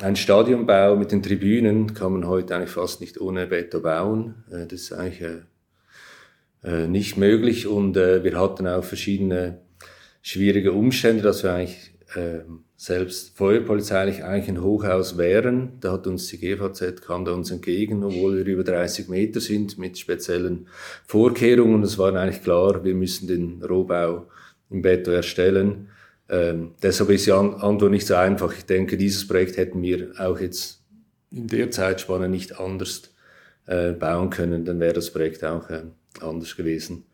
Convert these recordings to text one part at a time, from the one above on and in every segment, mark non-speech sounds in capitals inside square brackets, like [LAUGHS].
ein Stadionbau mit den Tribünen kann man heute eigentlich fast nicht ohne Beton bauen. Äh, das ist eigentlich äh, äh, nicht möglich und wir hatten auch verschiedene schwierige Umstände, dass wir eigentlich ähm, selbst feuerpolizeilich eigentlich ein Hochhaus wären. Da hat uns die GVZ, kam da uns entgegen, obwohl wir über 30 Meter sind, mit speziellen Vorkehrungen. Es war eigentlich klar, wir müssen den Rohbau im Beton erstellen. Ähm, deshalb ist die Antwort nicht so einfach. Ich denke, dieses Projekt hätten wir auch jetzt in der Zeitspanne nicht anders äh, bauen können, dann wäre das Projekt auch äh, anders gewesen.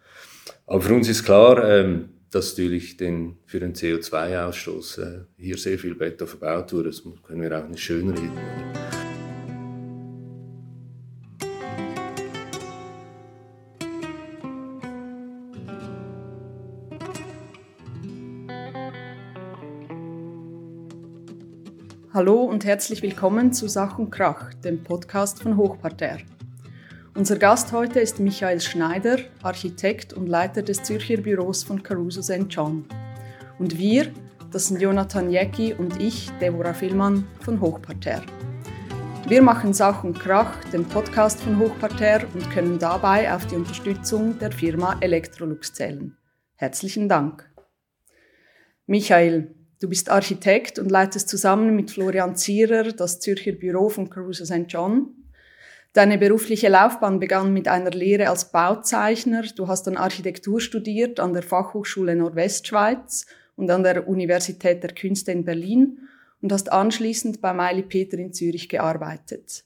Aber für uns ist klar, ähm, dass natürlich den, für den CO2-Ausstoß äh, hier sehr viel Beton verbaut wurde. Das können wir auch nicht schönreden. Hallo und herzlich willkommen zu Sach und Krach, dem Podcast von Hochparterre. Unser Gast heute ist Michael Schneider, Architekt und Leiter des Zürcher Büros von Caruso St. John. Und wir, das sind Jonathan Jäcki und ich, Deborah Villmann von Hochparterre. Wir machen Sach und Krach, den Podcast von Hochparterre und können dabei auf die Unterstützung der Firma Electrolux zählen. Herzlichen Dank. Michael, du bist Architekt und leitest zusammen mit Florian Zierer das Zürcher Büro von Caruso St. John Deine berufliche Laufbahn begann mit einer Lehre als Bauzeichner. Du hast dann Architektur studiert an der Fachhochschule Nordwestschweiz und an der Universität der Künste in Berlin und hast anschließend bei Miley Peter in Zürich gearbeitet.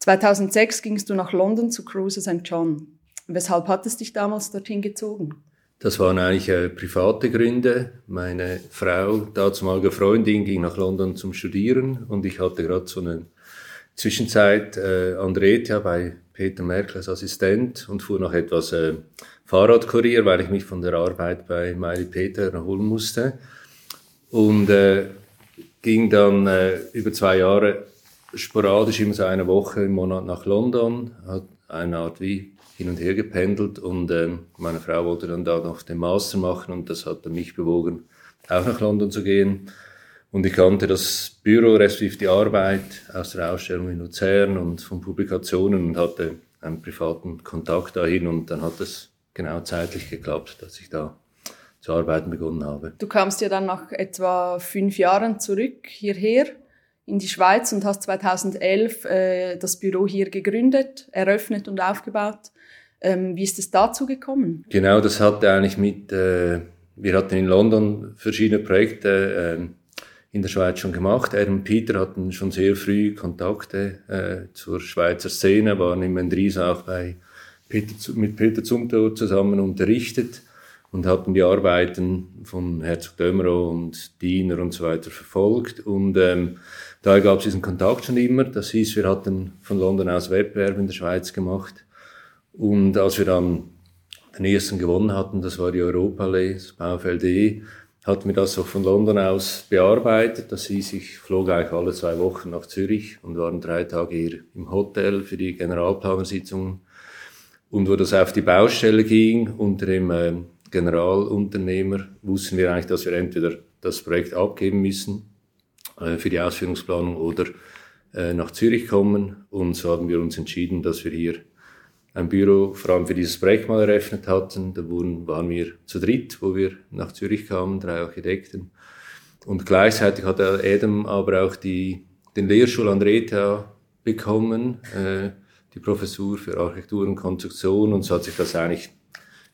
2006 gingst du nach London zu Cruise St. John. Weshalb hat es dich damals dorthin gezogen? Das waren eigentlich äh, private Gründe. Meine Frau, damalige Freundin, ging nach London zum Studieren und ich hatte gerade so einen Zwischenzeit äh, Andretia bei Peter Merkel als Assistent und fuhr noch etwas äh, Fahrradkurier, weil ich mich von der Arbeit bei Miley Peter erholen musste. Und äh, ging dann äh, über zwei Jahre sporadisch immer so eine Woche im Monat nach London, hat eine Art wie hin und her gependelt und äh, meine Frau wollte dann da noch den Master machen und das hat dann mich bewogen, auch nach London zu gehen. Und ich kannte das Büro, respektive die Arbeit aus der Ausstellung in Luzern und von Publikationen und hatte einen privaten Kontakt dahin und dann hat es genau zeitlich geklappt, dass ich da zu arbeiten begonnen habe. Du kamst ja dann nach etwa fünf Jahren zurück hierher in die Schweiz und hast 2011 äh, das Büro hier gegründet, eröffnet und aufgebaut. Ähm, wie ist es dazu gekommen? Genau, das hatte eigentlich mit, äh, wir hatten in London verschiedene Projekte, äh, in der Schweiz schon gemacht. Er und Peter hatten schon sehr früh Kontakte äh, zur Schweizer Szene, waren im Mendries auch bei Peter, mit Peter Zumthor zusammen unterrichtet und hatten die Arbeiten von Herzog Dömerow und Diener und so weiter verfolgt. Und ähm, daher gab es diesen Kontakt schon immer. Das hieß, wir hatten von London aus Wettbewerb in der Schweiz gemacht. Und als wir dann den ersten gewonnen hatten, das war die Europallee, das VfLD, hat mir das auch von London aus bearbeitet. Das hieß, ich flog eigentlich alle zwei Wochen nach Zürich und waren drei Tage hier im Hotel für die Generalplanersitzung. Und wo das auf die Baustelle ging, unter dem äh, Generalunternehmer, wussten wir eigentlich, dass wir entweder das Projekt abgeben müssen äh, für die Ausführungsplanung oder äh, nach Zürich kommen. Und so haben wir uns entschieden, dass wir hier ein Büro vor allem für dieses Projekt mal eröffnet hatten. Da waren wir zu dritt, wo wir nach Zürich kamen, drei Architekten. Und gleichzeitig hat Adam aber auch die, den Lehrstuhl an Reta bekommen, äh, die Professur für Architektur und Konstruktion. Und so hat sich das eigentlich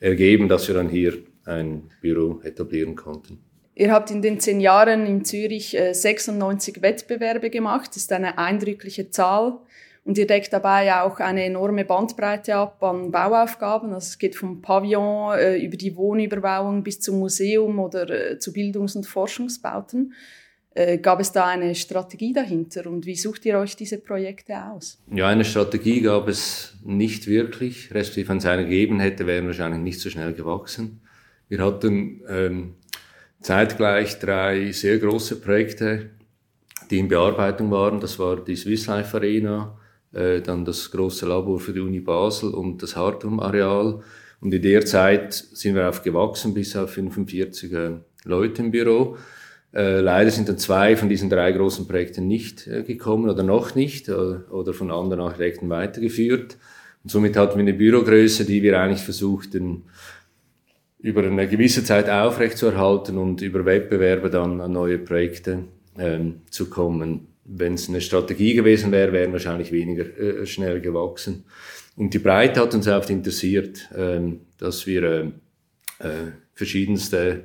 ergeben, dass wir dann hier ein Büro etablieren konnten. Ihr habt in den zehn Jahren in Zürich äh, 96 Wettbewerbe gemacht. Das ist eine eindrückliche Zahl. Und ihr deckt dabei auch eine enorme Bandbreite ab an Bauaufgaben. Also es geht vom Pavillon äh, über die Wohnüberbauung bis zum Museum oder äh, zu Bildungs- und Forschungsbauten. Äh, gab es da eine Strategie dahinter und wie sucht ihr euch diese Projekte aus? Ja, eine Strategie gab es nicht wirklich. Respektive, wenn es eine gegeben hätte, wären wir wahrscheinlich nicht so schnell gewachsen. Wir hatten ähm, zeitgleich drei sehr große Projekte, die in Bearbeitung waren. Das war die Swiss Life Arena, äh, dann das große Labor für die Uni Basel und das Hartum-Areal. Und in der Zeit sind wir aufgewachsen bis auf 45 äh, Leute im Büro. Äh, leider sind dann zwei von diesen drei großen Projekten nicht äh, gekommen oder noch nicht oder, äh, oder von anderen Architekten weitergeführt. Und somit hatten wir eine Bürogröße, die wir eigentlich versuchten, über eine gewisse Zeit aufrechtzuerhalten und über Wettbewerbe dann an neue Projekte ähm, zu kommen. Wenn es eine Strategie gewesen wäre, wären wahrscheinlich weniger äh, schnell gewachsen. Und die Breite hat uns oft interessiert, ähm, dass wir äh, äh, verschiedenste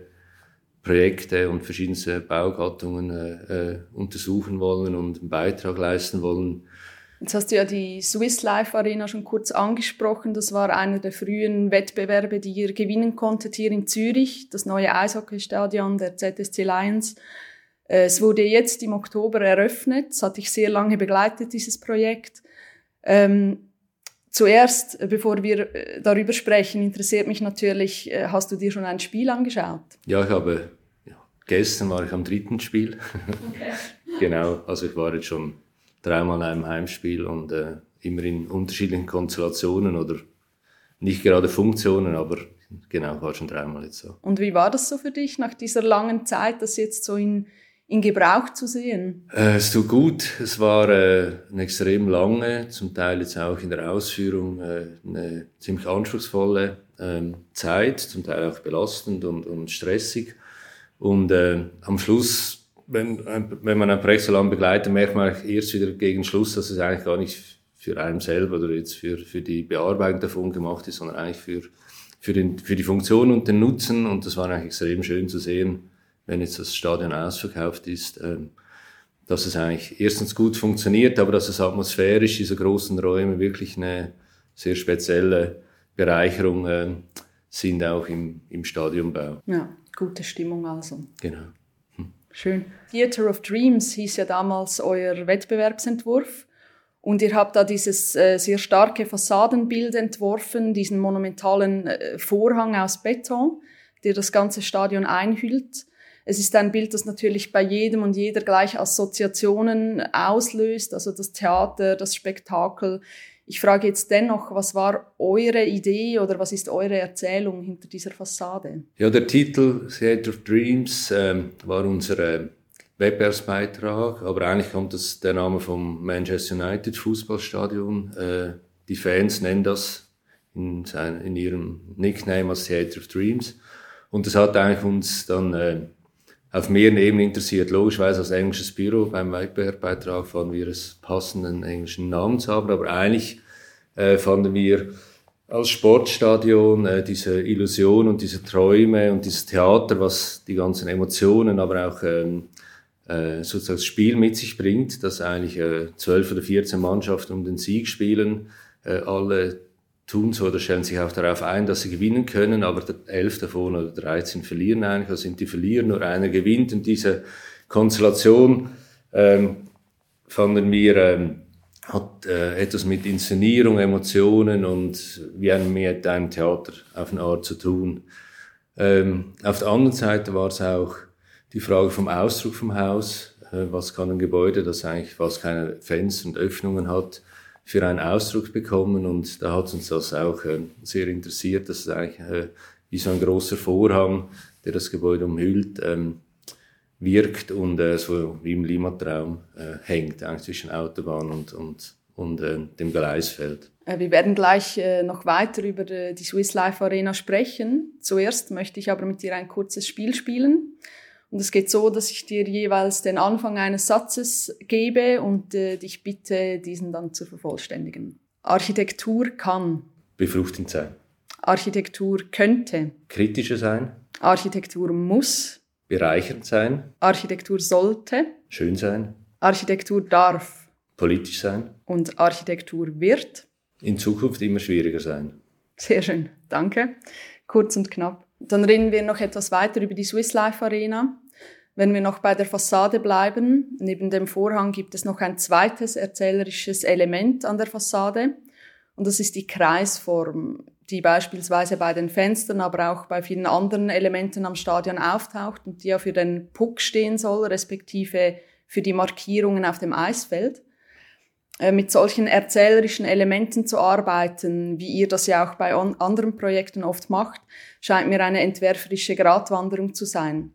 Projekte und verschiedenste Baugattungen äh, äh, untersuchen wollen und einen Beitrag leisten wollen. Jetzt hast du ja die Swiss Life Arena schon kurz angesprochen. Das war einer der frühen Wettbewerbe, die ihr gewinnen konntet hier in Zürich, das neue Eishockeystadion der ZSC Lions. Äh, es wurde jetzt im Oktober eröffnet. Das hatte ich sehr lange begleitet, dieses Projekt. Ähm, zuerst, äh, bevor wir äh, darüber sprechen, interessiert mich natürlich, hast du dir schon ein Spiel angeschaut? Ja, ich habe, ja, gestern war ich am dritten Spiel. Okay. [LAUGHS] genau, also ich war jetzt schon dreimal in einem Heimspiel und äh, immer in unterschiedlichen Konstellationen oder nicht gerade Funktionen, aber genau, war schon dreimal jetzt so. Und wie war das so für dich nach dieser langen Zeit, das jetzt so in, in Gebrauch zu sehen? Äh, es tut gut. Es war äh, eine extrem lange, zum Teil jetzt auch in der Ausführung äh, eine ziemlich anspruchsvolle ähm, Zeit, zum Teil auch belastend und, und stressig. Und äh, am Schluss wenn, wenn man ein Projekt so lange begleitet, merkt man erst wieder gegen Schluss, dass es eigentlich gar nicht für einen selber oder jetzt für, für die Bearbeitung davon gemacht ist, sondern eigentlich für, für, den, für die Funktion und den Nutzen. Und das war eigentlich extrem schön zu sehen, wenn jetzt das Stadion ausverkauft ist, ähm, dass es eigentlich erstens gut funktioniert, aber dass es atmosphärisch, diese großen Räume, wirklich eine sehr spezielle Bereicherung äh, sind, auch im, im Stadionbau. Ja, gute Stimmung also. Genau. Schön. Theater of Dreams hieß ja damals euer Wettbewerbsentwurf. Und ihr habt da dieses äh, sehr starke Fassadenbild entworfen, diesen monumentalen äh, Vorhang aus Beton, der das ganze Stadion einhüllt. Es ist ein Bild, das natürlich bei jedem und jeder gleich Assoziationen auslöst, also das Theater, das Spektakel. Ich frage jetzt dennoch, was war eure Idee oder was ist eure Erzählung hinter dieser Fassade? Ja, der Titel Theatre of Dreams ähm, war unser äh, Wettbewerbsbeitrag, aber eigentlich kommt das der Name vom Manchester United Fußballstadion. Äh, die Fans nennen das in, sein, in ihrem Nickname als Theatre of Dreams. Und das hat eigentlich uns dann äh, auf mehreren Ebenen interessiert. Logischerweise als englisches Büro beim Wettbewerbbeitrag fanden wir es passenden englischen Namen zu haben, aber eigentlich äh, fanden wir als Sportstadion äh, diese Illusion und diese Träume und dieses Theater, was die ganzen Emotionen, aber auch ähm, äh, sozusagen das Spiel mit sich bringt, dass eigentlich äh, zwölf oder 14 Mannschaften um den Sieg spielen, äh, alle tun so oder stellen sich auch darauf ein, dass sie gewinnen können, aber elf davon oder 13 verlieren eigentlich, also sind die verlieren, nur einer gewinnt und diese Konstellation ähm, fanden wir ähm, hat äh, etwas mit Inszenierung, Emotionen und wie ein, mit einem Theater auf eine Art zu tun. Ähm, auf der anderen Seite war es auch die Frage vom Ausdruck vom Haus. Äh, was kann ein Gebäude, das eigentlich fast keine Fenster und Öffnungen hat, für einen Ausdruck bekommen und da hat uns das auch äh, sehr interessiert, dass es eigentlich äh, wie so ein großer Vorhang, der das Gebäude umhüllt, ähm, wirkt und äh, so wie im Limatraum hängt, eigentlich zwischen Autobahn und, und, und dem Gleisfeld. Wir werden gleich noch weiter über die Swiss Life Arena sprechen. Zuerst möchte ich aber mit dir ein kurzes Spiel spielen. Und es geht so, dass ich dir jeweils den Anfang eines Satzes gebe und äh, dich bitte, diesen dann zu vervollständigen. Architektur kann. Befruchtend sein. Architektur könnte. Kritischer sein. Architektur muss. Bereichernd sein. Architektur sollte. Schön sein. Architektur darf. Politisch sein. Und Architektur wird. In Zukunft immer schwieriger sein. Sehr schön, danke. Kurz und knapp. Dann reden wir noch etwas weiter über die Swiss Life Arena. Wenn wir noch bei der Fassade bleiben, neben dem Vorhang gibt es noch ein zweites erzählerisches Element an der Fassade. Und das ist die Kreisform, die beispielsweise bei den Fenstern, aber auch bei vielen anderen Elementen am Stadion auftaucht und die ja für den Puck stehen soll, respektive für die Markierungen auf dem Eisfeld. Äh, mit solchen erzählerischen Elementen zu arbeiten, wie ihr das ja auch bei anderen Projekten oft macht, scheint mir eine entwerferische Gratwanderung zu sein.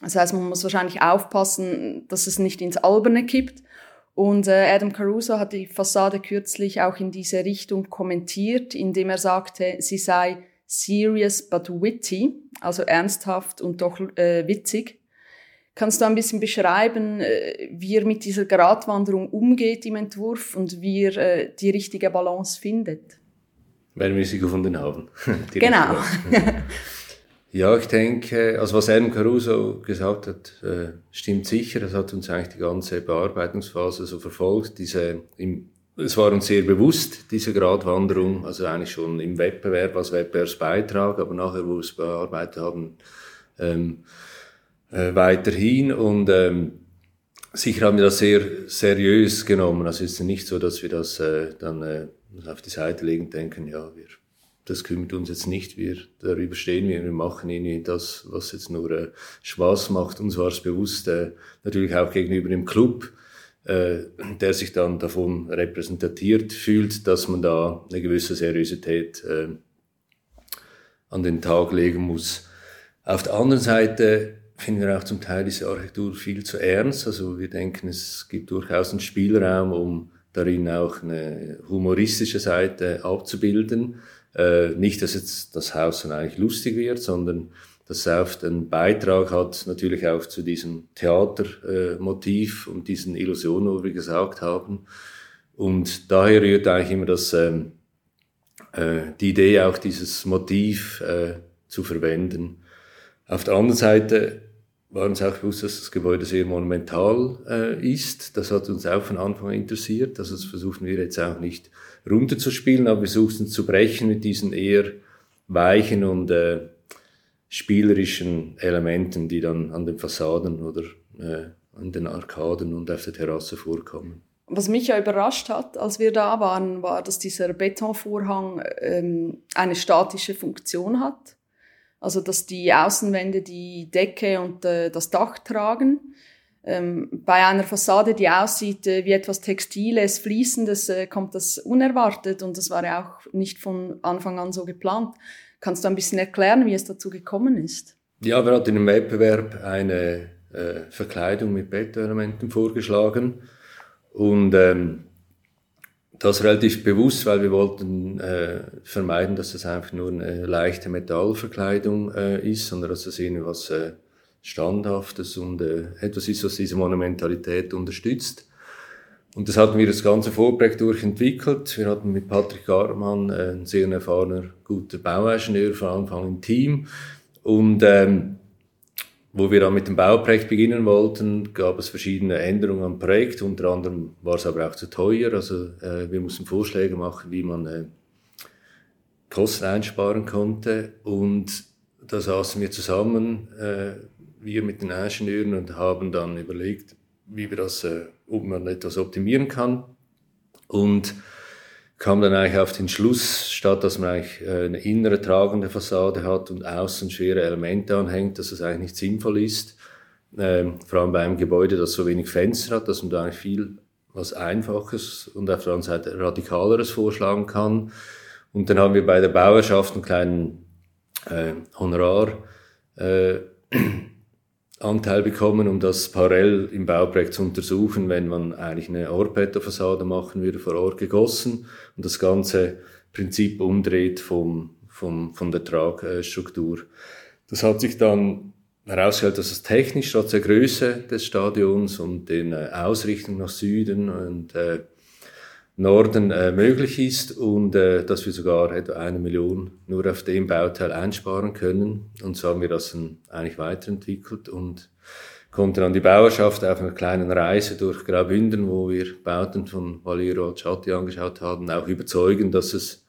Das heißt, man muss wahrscheinlich aufpassen, dass es nicht ins Alberne kippt. Und äh, Adam Caruso hat die Fassade kürzlich auch in diese Richtung kommentiert, indem er sagte, sie sei serious but witty, also ernsthaft und doch äh, witzig. Kannst du ein bisschen beschreiben, äh, wie er mit dieser Gratwanderung umgeht im Entwurf und wie er äh, die richtige Balance findet? Wenn wir sie gefunden haben. [LAUGHS] genau. [LAUGHS] ja, ich denke, also was Adam Caruso gesagt hat, äh, stimmt sicher. Das hat uns eigentlich die ganze Bearbeitungsphase so verfolgt. Diese, im, es war uns sehr bewusst, diese Gratwanderung, also eigentlich schon im Wettbewerb als Wettbewerbsbeitrag, aber nachher, wo wir es bearbeitet haben, ähm, äh, weiterhin. Und ähm, sicher haben wir das sehr seriös genommen. Also es ist nicht so, dass wir das äh, dann äh, auf die Seite legen denken, ja, wir, das kümmert uns jetzt nicht, wir darüber stehen wir, wir machen irgendwie das, was jetzt nur äh, Spaß macht. Uns war es bewusst, äh, natürlich auch gegenüber dem Club, äh, der sich dann davon repräsentiert fühlt, dass man da eine gewisse Seriosität äh, an den Tag legen muss. Auf der anderen Seite finden wir auch zum Teil diese Architektur viel zu ernst. Also wir denken, es gibt durchaus einen Spielraum, um darin auch eine humoristische Seite abzubilden. Äh, nicht, dass jetzt das Haus dann eigentlich lustig wird, sondern dass es oft einen Beitrag hat, natürlich auch zu diesem Theatermotiv äh, und diesen Illusionen, wo wir gesagt haben. Und daher rührt eigentlich immer das, ähm, äh, die Idee, auch dieses Motiv äh, zu verwenden. Auf der anderen Seite war uns auch bewusst, dass das Gebäude sehr monumental äh, ist. Das hat uns auch von Anfang an interessiert. Also das versuchen wir jetzt auch nicht runterzuspielen, aber wir suchen zu brechen mit diesen eher weichen und äh, spielerischen Elementen, die dann an den Fassaden oder äh, an den Arkaden und auf der Terrasse vorkommen. Was mich ja überrascht hat, als wir da waren, war, dass dieser Betonvorhang ähm, eine statische Funktion hat. Also dass die Außenwände die Decke und äh, das Dach tragen. Ähm, bei einer Fassade, die aussieht äh, wie etwas Textiles, Fließendes, äh, kommt das unerwartet und das war ja auch nicht von Anfang an so geplant. Kannst du ein bisschen erklären, wie es dazu gekommen ist? Ja, wir hatten im Wettbewerb eine Verkleidung mit Bettelementen vorgeschlagen und ähm, das relativ bewusst, weil wir wollten äh, vermeiden, dass es einfach nur eine leichte Metallverkleidung äh, ist, sondern dass es irgendwie was äh, Standhaftes und äh, etwas ist, was diese Monumentalität unterstützt. Und das hatten wir das ganze Vorprojekt durchentwickelt. Wir hatten mit Patrick Garmann äh, einen sehr erfahrener, guter Bauingenieur von Anfang im Team. Und ähm, wo wir dann mit dem Bauprojekt beginnen wollten, gab es verschiedene Änderungen am Projekt. Unter anderem war es aber auch zu teuer. Also äh, wir mussten Vorschläge machen, wie man äh, Kosten einsparen konnte. Und da saßen wir zusammen, äh, wir mit den Ingenieuren, und haben dann überlegt, wie wir das, äh, ob man etwas optimieren kann. Und kam dann eigentlich auf den Schluss, statt dass man eigentlich äh, eine innere tragende Fassade hat und außen schwere Elemente anhängt, dass es eigentlich nicht sinnvoll ist, ähm, vor allem bei einem Gebäude, das so wenig Fenster hat, dass man da eigentlich viel was Einfaches und auf der anderen Seite Radikaleres vorschlagen kann. Und dann haben wir bei der Bauerschaft einen kleinen äh, Honorar äh, Anteil bekommen, um das parallel im Bauprojekt zu untersuchen, wenn man eigentlich eine Orpetto-Fassade machen würde, vor Ort gegossen und das ganze Prinzip umdreht vom, vom, von der Tragstruktur. Das hat sich dann herausgestellt, dass es technisch trotz der Größe des Stadions und den äh, Ausrichtung nach Süden und äh, Norden äh, möglich ist und äh, dass wir sogar etwa eine Million nur auf dem Bauteil einsparen können. Und so haben wir das dann eigentlich weiterentwickelt und konnten dann die Bauerschaft auf einer kleinen Reise durch Graubünden, wo wir Bauten von Valero Chatti angeschaut haben, auch überzeugen, dass es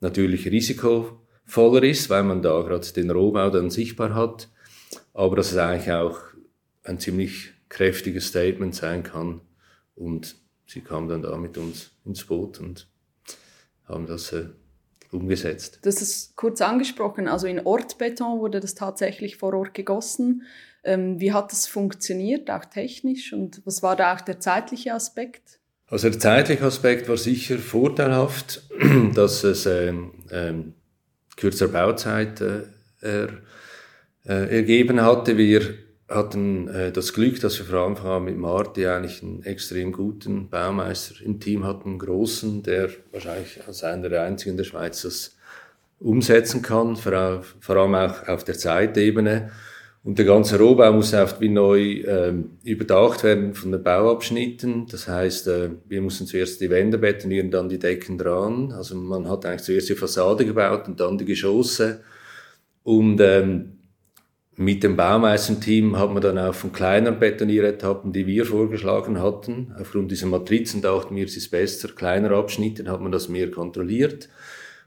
natürlich risikovoller ist, weil man da gerade den Rohbau dann sichtbar hat, aber dass es eigentlich auch ein ziemlich kräftiges Statement sein kann und sie kam dann da mit uns ins Boot und haben das äh, umgesetzt. Das ist kurz angesprochen, also in Ortbeton wurde das tatsächlich vor Ort gegossen. Ähm, wie hat das funktioniert, auch technisch und was war da auch der zeitliche Aspekt? Also der zeitliche Aspekt war sicher vorteilhaft, [CLEARS THROAT] dass es ähm, ähm, kürzer Bauzeit äh, er, äh, ergeben hatte. Wir hatten äh, das Glück, dass wir vor Anfang an mit Marti eigentlich einen extrem guten Baumeister im Team hatten, einen großen, der wahrscheinlich als einer der einzigen in der Schweiz das umsetzen kann, vor, vor allem auch auf der Zeitebene. Und der ganze Rohbau muss oft wie neu ähm, überdacht werden von den Bauabschnitten. Das heißt, äh, wir mussten zuerst die Wände betonieren, dann die Decken dran. Also man hat eigentlich zuerst die Fassade gebaut und dann die Geschosse. Und ähm, mit dem Baumeisterteam hat man dann auch von kleineren Betonieretappen, die wir vorgeschlagen hatten, aufgrund dieser Matrizen dachten wir, es ist besser, kleiner Abschnitte, hat man das mehr kontrolliert.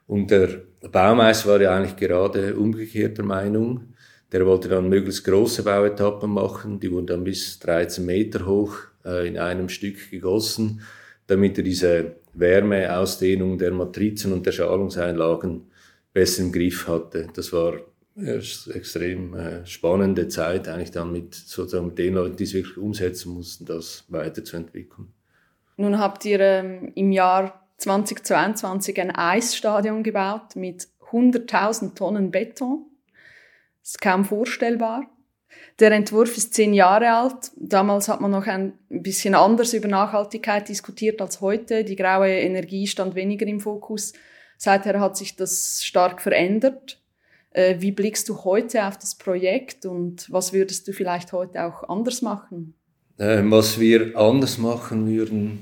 Und der Baumeister war ja eigentlich gerade umgekehrter Meinung. Der wollte dann möglichst große Bauetappen machen, die wurden dann bis 13 Meter hoch äh, in einem Stück gegossen, damit er diese Wärmeausdehnung der Matrizen und der Schalungseinlagen besser im Griff hatte. Das war extrem äh, spannende Zeit, eigentlich dann mit sozusagen den Leuten, die es wirklich umsetzen mussten, das weiterzuentwickeln. Nun habt ihr ähm, im Jahr 2022 ein Eisstadion gebaut mit 100.000 Tonnen Beton. Das ist kaum vorstellbar. Der Entwurf ist zehn Jahre alt. Damals hat man noch ein bisschen anders über Nachhaltigkeit diskutiert als heute. Die graue Energie stand weniger im Fokus. Seither hat sich das stark verändert. Äh, wie blickst du heute auf das Projekt und was würdest du vielleicht heute auch anders machen? Äh, was wir anders machen würden,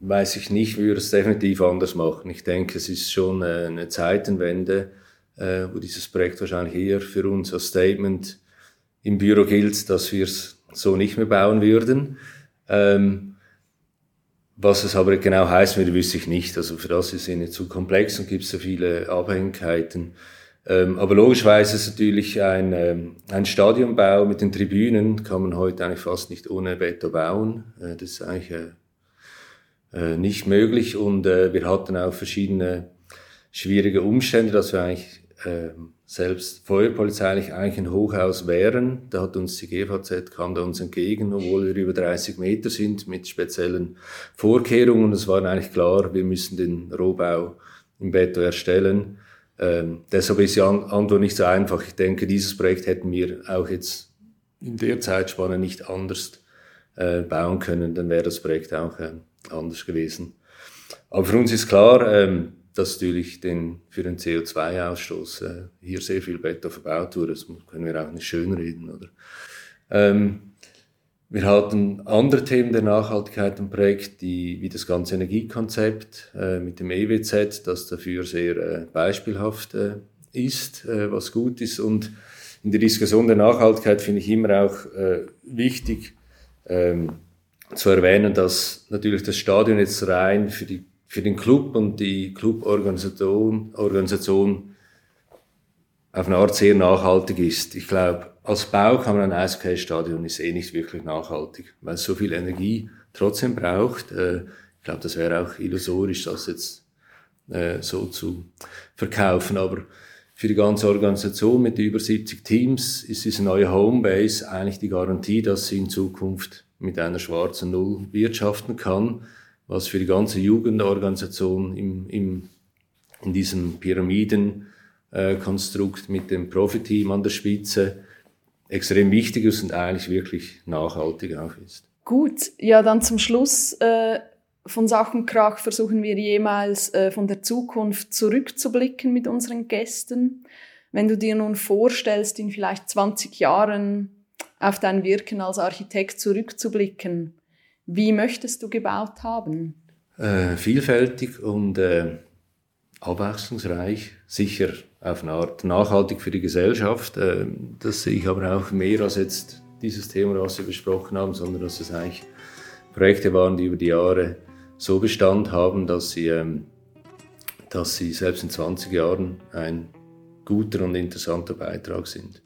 weiß ich nicht. Wir würden es definitiv anders machen. Ich denke, es ist schon äh, eine Zeitenwende, wo dieses Projekt wahrscheinlich eher für uns als Statement im Büro gilt, dass wir es so nicht mehr bauen würden. Ähm, was es aber genau heißt, wüsste ich nicht. Also für das ist es nicht zu komplex und gibt so viele Abhängigkeiten. Ähm, aber logischerweise ist natürlich ein, ähm, ein Stadionbau mit den Tribünen kann man heute eigentlich fast nicht ohne Beton bauen. Äh, das ist eigentlich äh, äh, nicht möglich und äh, wir hatten auch verschiedene schwierige Umstände, dass wir eigentlich äh, selbst feuerpolizeilich eigentlich ein Hochhaus wären. Da hat uns die GVZ kam da uns entgegen, obwohl wir über 30 Meter sind mit speziellen Vorkehrungen. Es war eigentlich klar, wir müssen den Rohbau im Beton erstellen. Ähm, deshalb ist die Antwort nicht so einfach. Ich denke, dieses Projekt hätten wir auch jetzt in der Zeitspanne nicht anders äh, bauen können, dann wäre das Projekt auch äh, anders gewesen. Aber für uns ist klar, ähm, dass natürlich den, für den CO2-Ausstoß äh, hier sehr viel Beton verbaut wurde. Das können wir auch nicht schönreden, oder? Ähm, wir hatten andere Themen der Nachhaltigkeit im Projekt, die, wie das ganze Energiekonzept äh, mit dem EWZ, das dafür sehr äh, beispielhaft äh, ist, äh, was gut ist. Und in der Diskussion der Nachhaltigkeit finde ich immer auch äh, wichtig ähm, zu erwähnen, dass natürlich das Stadion jetzt rein für, die, für den Club und die Cluborganisation Organisation auf eine Art sehr nachhaltig ist. Ich glaube, als Bau kann man ein Eishockey-Stadion ist eh nicht wirklich nachhaltig, weil es so viel Energie trotzdem braucht. Äh, ich glaube, das wäre auch illusorisch, das jetzt äh, so zu verkaufen. Aber für die ganze Organisation mit über 70 Teams ist diese neue Homebase eigentlich die Garantie, dass sie in Zukunft mit einer schwarzen Null wirtschaften kann, was für die ganze Jugendorganisation im, im, in diesem Pyramidenkonstrukt mit dem Profiteam an der Spitze extrem wichtig ist und eigentlich wirklich nachhaltig auch ist. Gut, ja, dann zum Schluss äh, von Sachenkrach versuchen wir jemals äh, von der Zukunft zurückzublicken mit unseren Gästen. Wenn du dir nun vorstellst, in vielleicht 20 Jahren auf dein Wirken als Architekt zurückzublicken, wie möchtest du gebaut haben? Äh, vielfältig und äh, abwechslungsreich, sicher auf eine Art nachhaltig für die Gesellschaft. Ähm, das sehe ich aber auch mehr als jetzt dieses Thema, was wir besprochen haben, sondern dass es eigentlich Projekte waren, die über die Jahre so Bestand haben, dass sie, ähm, dass sie selbst in 20 Jahren ein guter und interessanter Beitrag sind.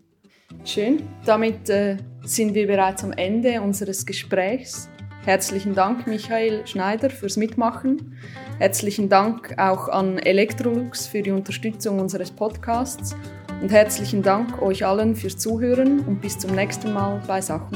Schön. Damit äh, sind wir bereits am Ende unseres Gesprächs. Herzlichen Dank, Michael Schneider, fürs Mitmachen. Herzlichen Dank auch an Electrolux für die Unterstützung unseres Podcasts. Und herzlichen Dank euch allen fürs Zuhören und bis zum nächsten Mal bei Sach.